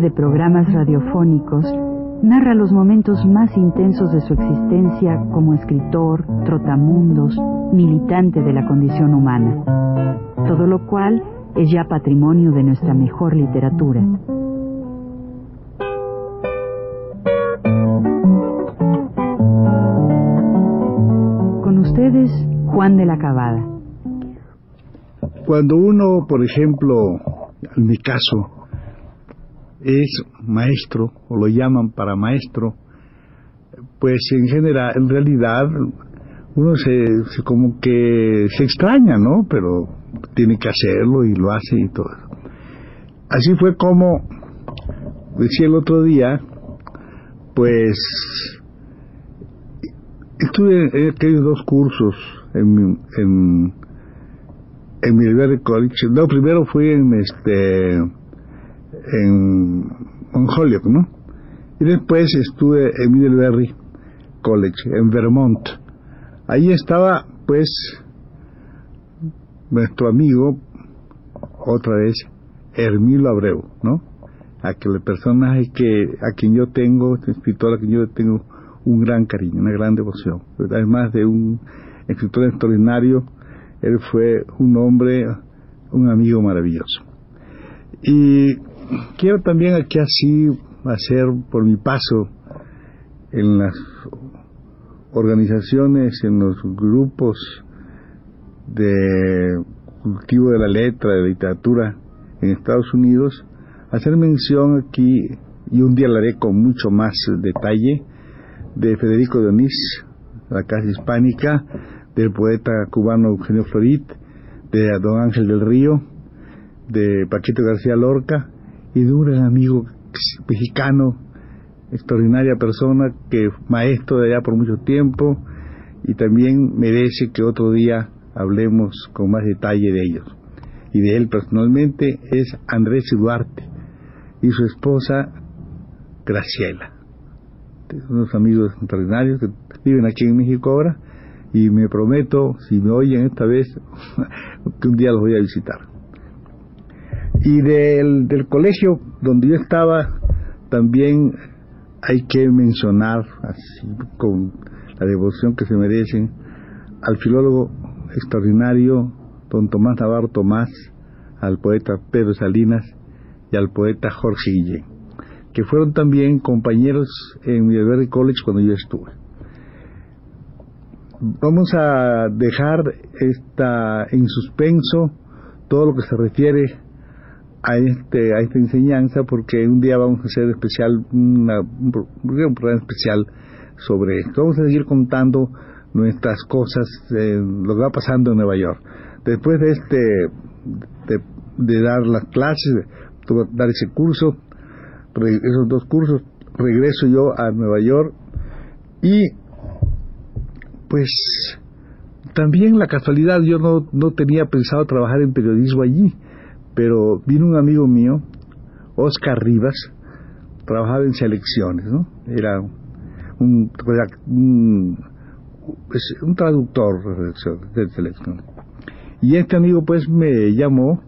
de programas radiofónicos, narra los momentos más intensos de su existencia como escritor, trotamundos, militante de la condición humana, todo lo cual es ya patrimonio de nuestra mejor literatura. Con ustedes, Juan de la Cabada. Cuando uno, por ejemplo, en mi caso, es maestro o lo llaman para maestro, pues en general, en realidad, uno se, como que se extraña, ¿no? Pero tiene que hacerlo y lo hace y todo. Así fue como decía el otro día, pues estuve he tenido dos cursos en en en mi College. No, primero fui en este en, Holyoke, ¿no? Y después estuve en Middlebury College, en Vermont. Ahí estaba, pues, nuestro amigo, otra vez, Hermilo Abreu, ¿no? Aquel personaje que, a quien yo tengo, este escritor a quien yo tengo un gran cariño, una gran devoción. Además de un escritor extraordinario, él fue un hombre, un amigo maravilloso. Y quiero también aquí así hacer por mi paso en las organizaciones, en los grupos de cultivo de la letra, de literatura en Estados Unidos, hacer mención aquí, y un día la haré con mucho más detalle, de Federico Dionís, la Casa Hispánica, del poeta cubano Eugenio Florit, de Don Ángel del Río, de Paquito García Lorca, y de un gran amigo mexicano, extraordinaria persona, que maestro de allá por mucho tiempo y también merece que otro día hablemos con más detalle de ellos. Y de él personalmente es Andrés Duarte y su esposa Graciela. Unos amigos extraordinarios que viven aquí en México ahora y me prometo, si me oyen esta vez, que un día los voy a visitar. Y del, del colegio donde yo estaba, también hay que mencionar, así con la devoción que se merecen, al filólogo extraordinario don Tomás Navarro Tomás, al poeta Pedro Salinas y al poeta Jorge Guillén, que fueron también compañeros en University College cuando yo estuve. Vamos a dejar esta en suspenso todo lo que se refiere a este a esta enseñanza porque un día vamos a hacer especial una, un, programa especial sobre esto. Vamos a seguir contando nuestras cosas, eh, lo que va pasando en Nueva York. Después de este de, dar las clases, de dar ese curso, esos dos cursos, regreso yo a Nueva York y pues también la casualidad, yo no, no tenía pensado trabajar en periodismo allí pero vino un amigo mío, Oscar Rivas, trabajaba en selecciones, ¿no? Era un, pues, traductor de selecciones. Y este amigo pues me llamó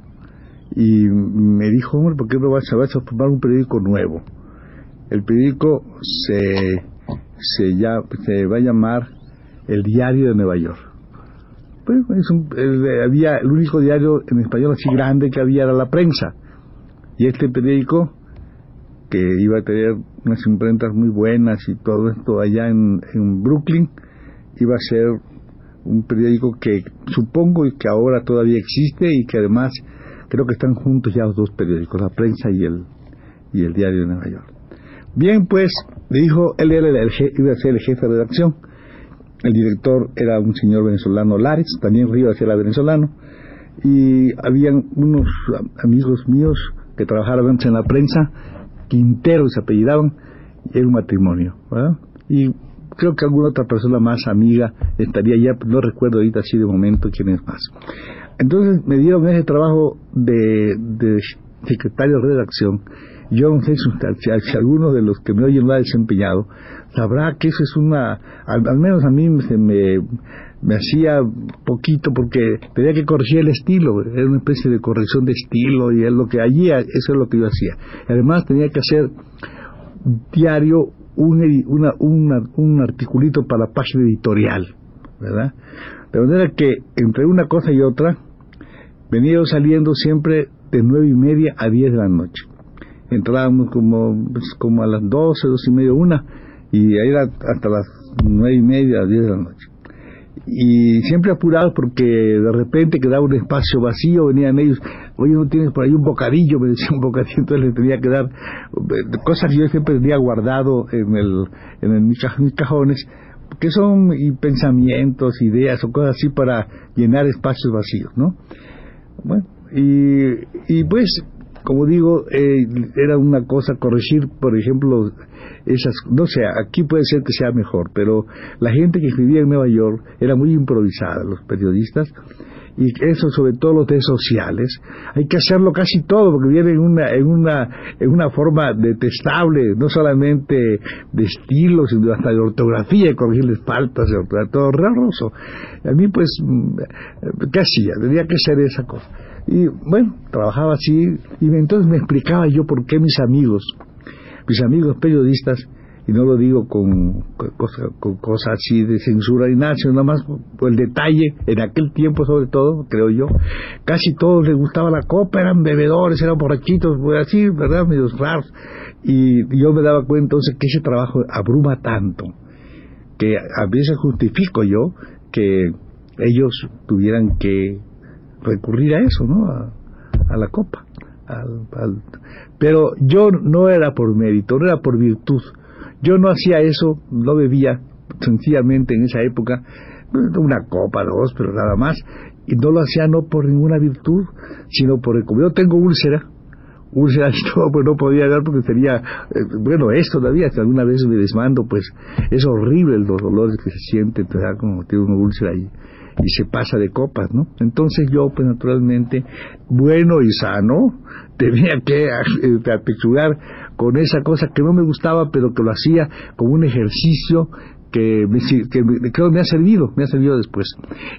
y me dijo, hombre, ¿por qué no vas a, vas a formar un periódico nuevo? El periódico se, se, ya, se va a llamar El Diario de Nueva York. Pues, es un, había el único diario en español así grande que había era la prensa. Y este periódico, que iba a tener unas imprentas muy buenas y todo esto allá en, en Brooklyn, iba a ser un periódico que supongo que ahora todavía existe y que además creo que están juntos ya los dos periódicos, la prensa y el, y el diario de Nueva York. Bien, pues, le dijo, él era el, iba a ser el jefe de redacción el director era un señor venezolano, Lares, también Rivas era venezolano, y habían unos amigos míos que trabajaban antes en la prensa, Quintero se apellidaban, y era un matrimonio, ¿verdad? Y creo que alguna otra persona más amiga estaría ya, no recuerdo ahorita así de momento quién es más. Entonces me dieron ese trabajo de, de secretario de redacción, no sé si, alguno de los que me oyen lo ha desempeñado, sabrá que eso es una, al, menos a mí se me, me hacía poquito porque tenía que corregir el estilo, era una especie de corrección de estilo y es lo que allí, eso es lo que yo hacía. Además tenía que hacer diario un, una, un articulito para la página editorial, ¿verdad? De manera que entre una cosa y otra, venía saliendo siempre de nueve y media a diez de la noche. Entrábamos como, pues, como a las doce, doce y media, una, y ahí era hasta las nueve y media, a diez de la noche. Y siempre apurados porque de repente quedaba un espacio vacío, venían ellos, oye, ¿no tienes por ahí un bocadillo? Me decía un bocadillo, entonces les tenía que dar eh, cosas que yo siempre tenía guardado en, el, en mis cajones, que son pensamientos, ideas o cosas así para llenar espacios vacíos, ¿no? Bueno, y, y pues, como digo, eh, era una cosa corregir, por ejemplo, esas, no sé, aquí puede ser que sea mejor, pero la gente que escribía en Nueva York era muy improvisada, los periodistas, y eso sobre todo los de sociales, hay que hacerlo casi todo porque viene en una, en una, en una forma detestable, no solamente de estilo, sino hasta de ortografía, corregirles faltas, de todo horroroso. A mí pues, mm, ¿qué hacía? Tenía que hacer esa cosa. Y bueno, trabajaba así, y entonces me explicaba yo por qué mis amigos, mis amigos periodistas, y no lo digo con, con cosas así de censura ni nada, sino nada más por el detalle, en aquel tiempo sobre todo, creo yo, casi todos les gustaba la copa, eran bebedores, eran borrachitos, pues así, ¿verdad? Medios raros. Y yo me daba cuenta entonces que ese trabajo abruma tanto, que a veces justifico yo que ellos tuvieran que recurrir a eso, ¿no? A, la copa. pero yo no era por mérito, no era por virtud, yo no hacía eso, no bebía sencillamente en esa época una copa, dos, pero nada más. Y no lo hacía no por ninguna virtud, sino por el como yo tengo úlcera, úlcera todo, pues no podía dar porque sería, eh, bueno, esto todavía, si alguna vez me desmando, pues es horrible los dolores que se sienten, te da como tiene una úlcera ahí y se pasa de copas, ¿no? Entonces yo, pues naturalmente, bueno y sano, tenía que eh, apechugar con esa cosa que no me gustaba, pero que lo hacía como un ejercicio que, me, que creo me ha servido, me ha servido después.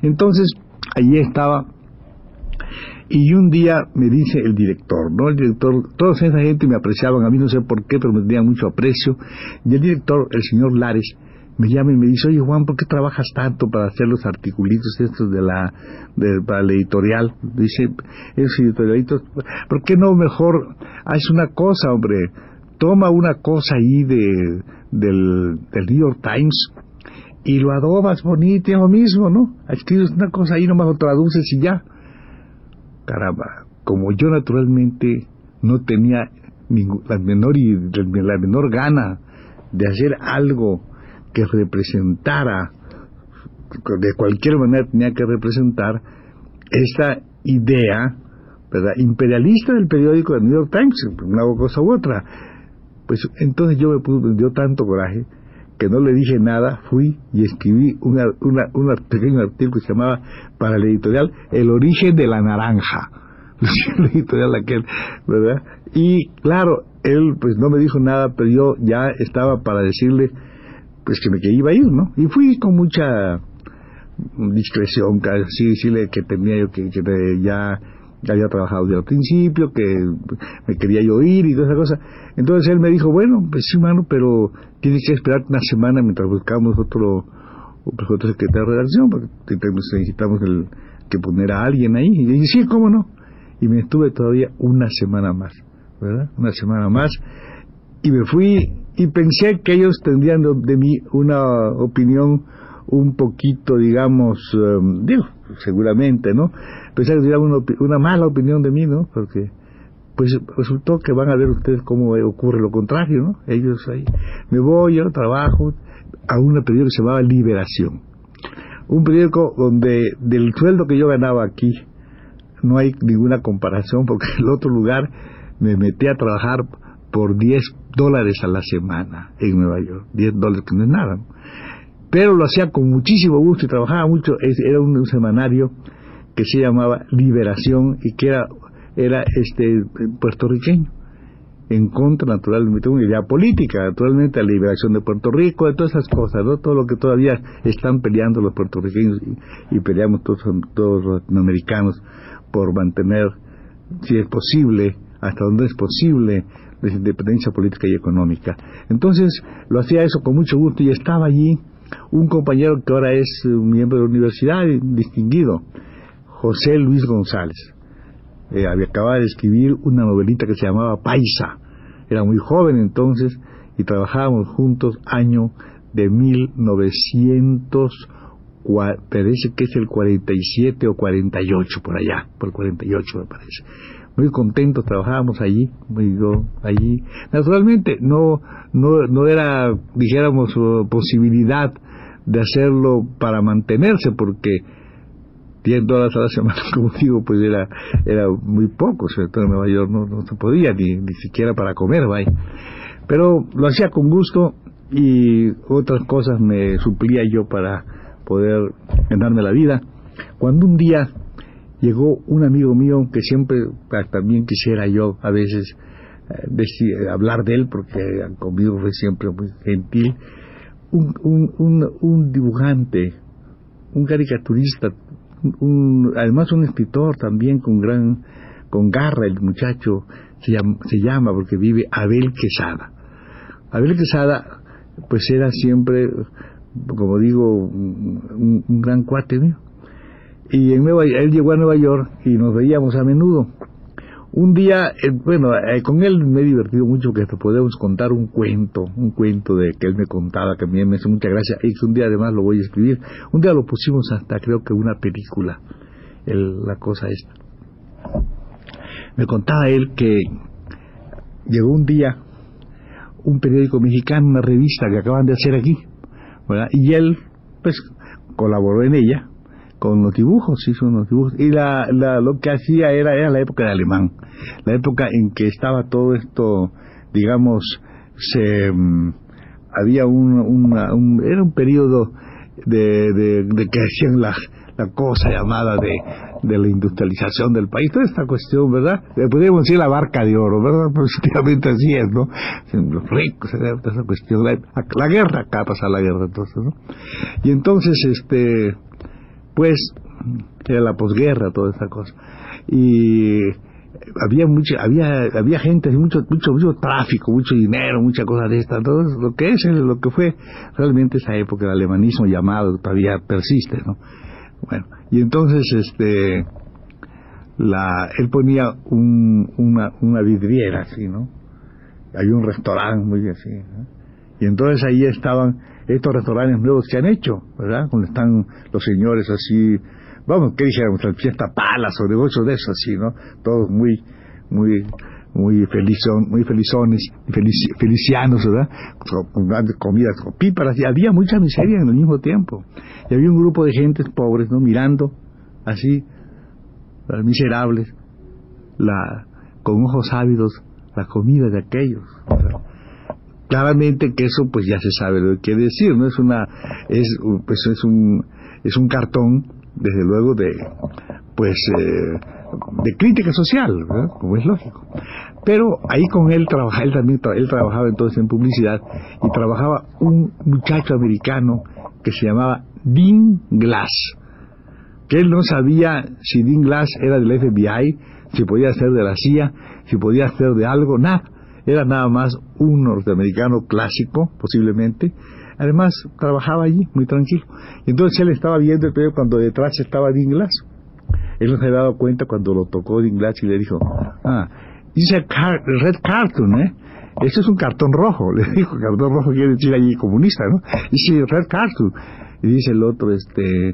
Entonces, allí estaba y un día me dice el director, ¿no? El director, toda esa gente me apreciaban, a mí no sé por qué, pero me tenían mucho aprecio. Y el director, el señor Lares, me llama y me dice, oye Juan, ¿por qué trabajas tanto para hacer los articulitos estos de la, de, para la editorial? Dice, esos editorialitos, ¿por qué no mejor haces una cosa, hombre? Toma una cosa ahí de, del, del New York Times y lo adobas bonito lo mismo, ¿no? Escribes una cosa ahí, nomás lo traduces y ya. Caramba, como yo naturalmente no tenía la menor la menor gana de hacer algo que representara, de cualquier manera tenía que representar esa idea ¿verdad? imperialista del periódico del New York Times, una cosa u otra. Pues entonces yo me dio tanto coraje que no le dije nada, fui y escribí una, una, un pequeño artículo que se llamaba para el editorial El origen de la naranja. editorial ¿verdad? Y claro, él pues no me dijo nada, pero yo ya estaba para decirle pues que me que iba ir, ¿no? Y fui con mucha discreción, casi decirle que tenía yo que, ya había trabajado desde el principio, que me quería yo ir y toda esa cosa. Entonces él me dijo, bueno, pues sí, mano, pero tienes que esperar una semana mientras buscamos otro, otro secretario de redacción, porque necesitamos el, que poner a alguien ahí. Y dije, sí, ¿cómo no? Y me estuve todavía una semana más, ¿verdad? Una semana más. Y me fui y pensé que ellos tendrían de, mí una opinión un poquito, digamos, em, digo, seguramente, ¿no? Pensé que tendrían una, mala opinión de mí, ¿no? Porque, pues resultó que van a ver ustedes cómo ocurre lo contrario, ¿no? Ellos ahí, me voy, yo trabajo a un periódico que se llamaba Liberación. Un periódico donde del sueldo que yo ganaba aquí no hay ninguna comparación porque en el otro lugar me metí a trabajar por 10 dólares a la semana en Nueva York. 10 dólares que no es nada. Pero lo hacía con muchísimo gusto y trabajaba mucho. Era un, semanario que se llamaba Liberación y que era era este puertorriqueño en contra naturalmente una idea política, naturalmente la liberación de Puerto Rico, de todas esas cosas, ¿no? todo lo que todavía están peleando los puertorriqueños y, peleamos todos, todos los latinoamericanos por mantener, si es posible, hasta donde es posible, la independencia política y económica. Entonces lo hacía eso con mucho gusto y estaba allí un compañero que ahora es un miembro de la universidad distinguido, José Luis González. Eh, había acabado de escribir una novelita que se llamaba Paisa. Era muy joven entonces y trabajábamos juntos año de 1900, parece que es el 47 o 48 por allá, por el 48 me parece. Muy contentos trabajábamos allí, muy allí. Naturalmente no no no era dijéramos posibilidad de hacerlo para mantenerse porque 10 dólares a la semana, como digo, pues era, era muy poco, sobre todo en Nueva York no, no se podía ni, ni siquiera para comer, vaya. Pero lo hacía con gusto y otras cosas me suplía yo para poder ganarme la vida. Cuando un día llegó un amigo mío que siempre ah, también quisiera yo a veces eh, hablar de él porque conmigo fue siempre muy gentil, un, un, un, un dibujante, un caricaturista además un escritor también con gran, con garra el muchacho, se llama, se llama porque vive Abel Quesada. Abel Quesada, pues era siempre, como digo, un, gran cuate mío. Y en Nueva, él llegó a Nueva York y nos veíamos a menudo. Un día, eh, bueno, eh, con él me he divertido mucho que podemos contar un cuento, un cuento de que él me contaba, que a mí me hace mucha gracia, y que un día además lo voy a escribir. Un día lo pusimos hasta creo que una película, la cosa esta. Me contaba él que llegó un día un periódico mexicano, una revista que acaban de hacer aquí, y él pues colaboró en ella con los dibujos, hizo unos dibujos. Y la, lo que hacía era, era la época de alemán, la época en que estaba todo esto, digamos, se mm, había un, era un periodo de, de, que hacían la, la cosa llamada de, de la industrialización del país, toda esta cuestión, ¿verdad? Podríamos decir la barca de oro, ¿verdad? Positivamente así es, ¿no? Los ricos, toda esa cuestión, la, la guerra, acá pasa la guerra entonces, ¿no? Y entonces, este, pues era la posguerra toda esa cosa. Y había mucha había había gente mucho mucho mucho tráfico mucho dinero mucha cosa de esta. Todo lo que es lo que fue realmente esa época el alemanismo llamado todavía persiste no bueno y entonces este la él ponía un, una una vidriera así no había un restaurante muy así y entonces ahí estaban estos restaurantes nuevos que han hecho, ¿verdad? Donde están los señores así, vamos, ¿qué dijéramos? Fiesta palas o negocios de eso así, ¿no? Todos muy, muy, muy felizón, muy felizones, felicianos, ¿verdad? Con grandes comidas, con y había mucha miseria en el mismo tiempo. Y había un grupo de gentes pobres, ¿no? Mirando así, miserables, la, con ojos ávidos, la comida de aquellos. Claramente que eso pues ya se sabe lo que decir, ¿no? Es una, es, pues es un, es un cartón, desde luego, de, pues, eh, de crítica social, como es lógico. Pero ahí con él trabajaba, él también él trabajaba entonces en publicidad y trabajaba un muchacho americano que se llamaba Dean Glass, que él no sabía si Dean Glass era del FBI, si podía ser de la CIA, si podía ser de algo, nada era nada más un norteamericano clásico, posiblemente. Además, trabajaba allí, muy tranquilo. Entonces él estaba viendo el periódico cuando detrás estaba Dinglas. Él no se había dado cuenta cuando lo tocó Dinglas y le dijo, ah, dice red cartoon, ¿eh? Ese es un cartón rojo. Le dijo, cartón rojo quiere decir allí comunista, ¿no? Dice, red cartoon. Y dice el otro, este,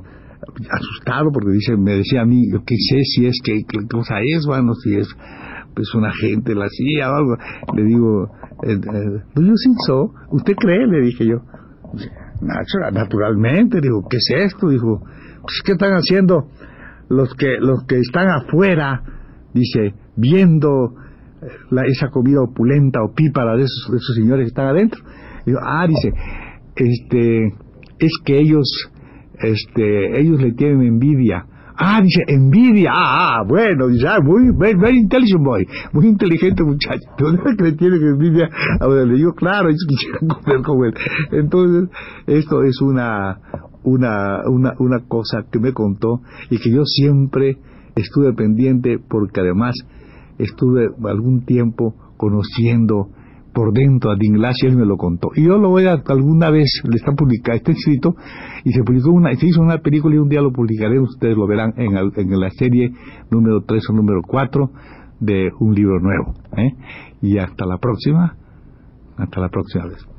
asustado porque dice, me decía a mí, yo qué sé si es que, qué cosa es, bueno, si es es un agente la CIA o algo. Le digo, ¿do you think? ¿Usted cree? Le dije yo. Naturalmente, digo, ¿qué es esto? Dijo, pues, ¿qué están haciendo los que, los que están afuera? Dice, viendo eh, esa comida opulenta o pípara de esos, de esos señores que están adentro. Digo, ah, dice, este, es que ellos, este, ellos le tienen envidia Ah, dice, envidia. Ah, ah bueno, ya, muy, very, intelligent boy. Muy inteligente muchacho. ¿Dónde que le tiene que envidia? Ahora le digo, claro, ellos quisieran comer como él. Entonces, esto es una, una, una, una cosa que me contó y que yo siempre estuve pendiente porque además estuve algún tiempo conociendo por dentro a y él me lo contó. Y yo lo voy a, alguna vez, le está publicado, está escrito, y se publicó una, se hizo una película y un día lo publicaré, ustedes lo verán en, en la serie número 3 o número 4 de un libro nuevo. ¿eh? Y hasta la próxima, hasta la próxima vez.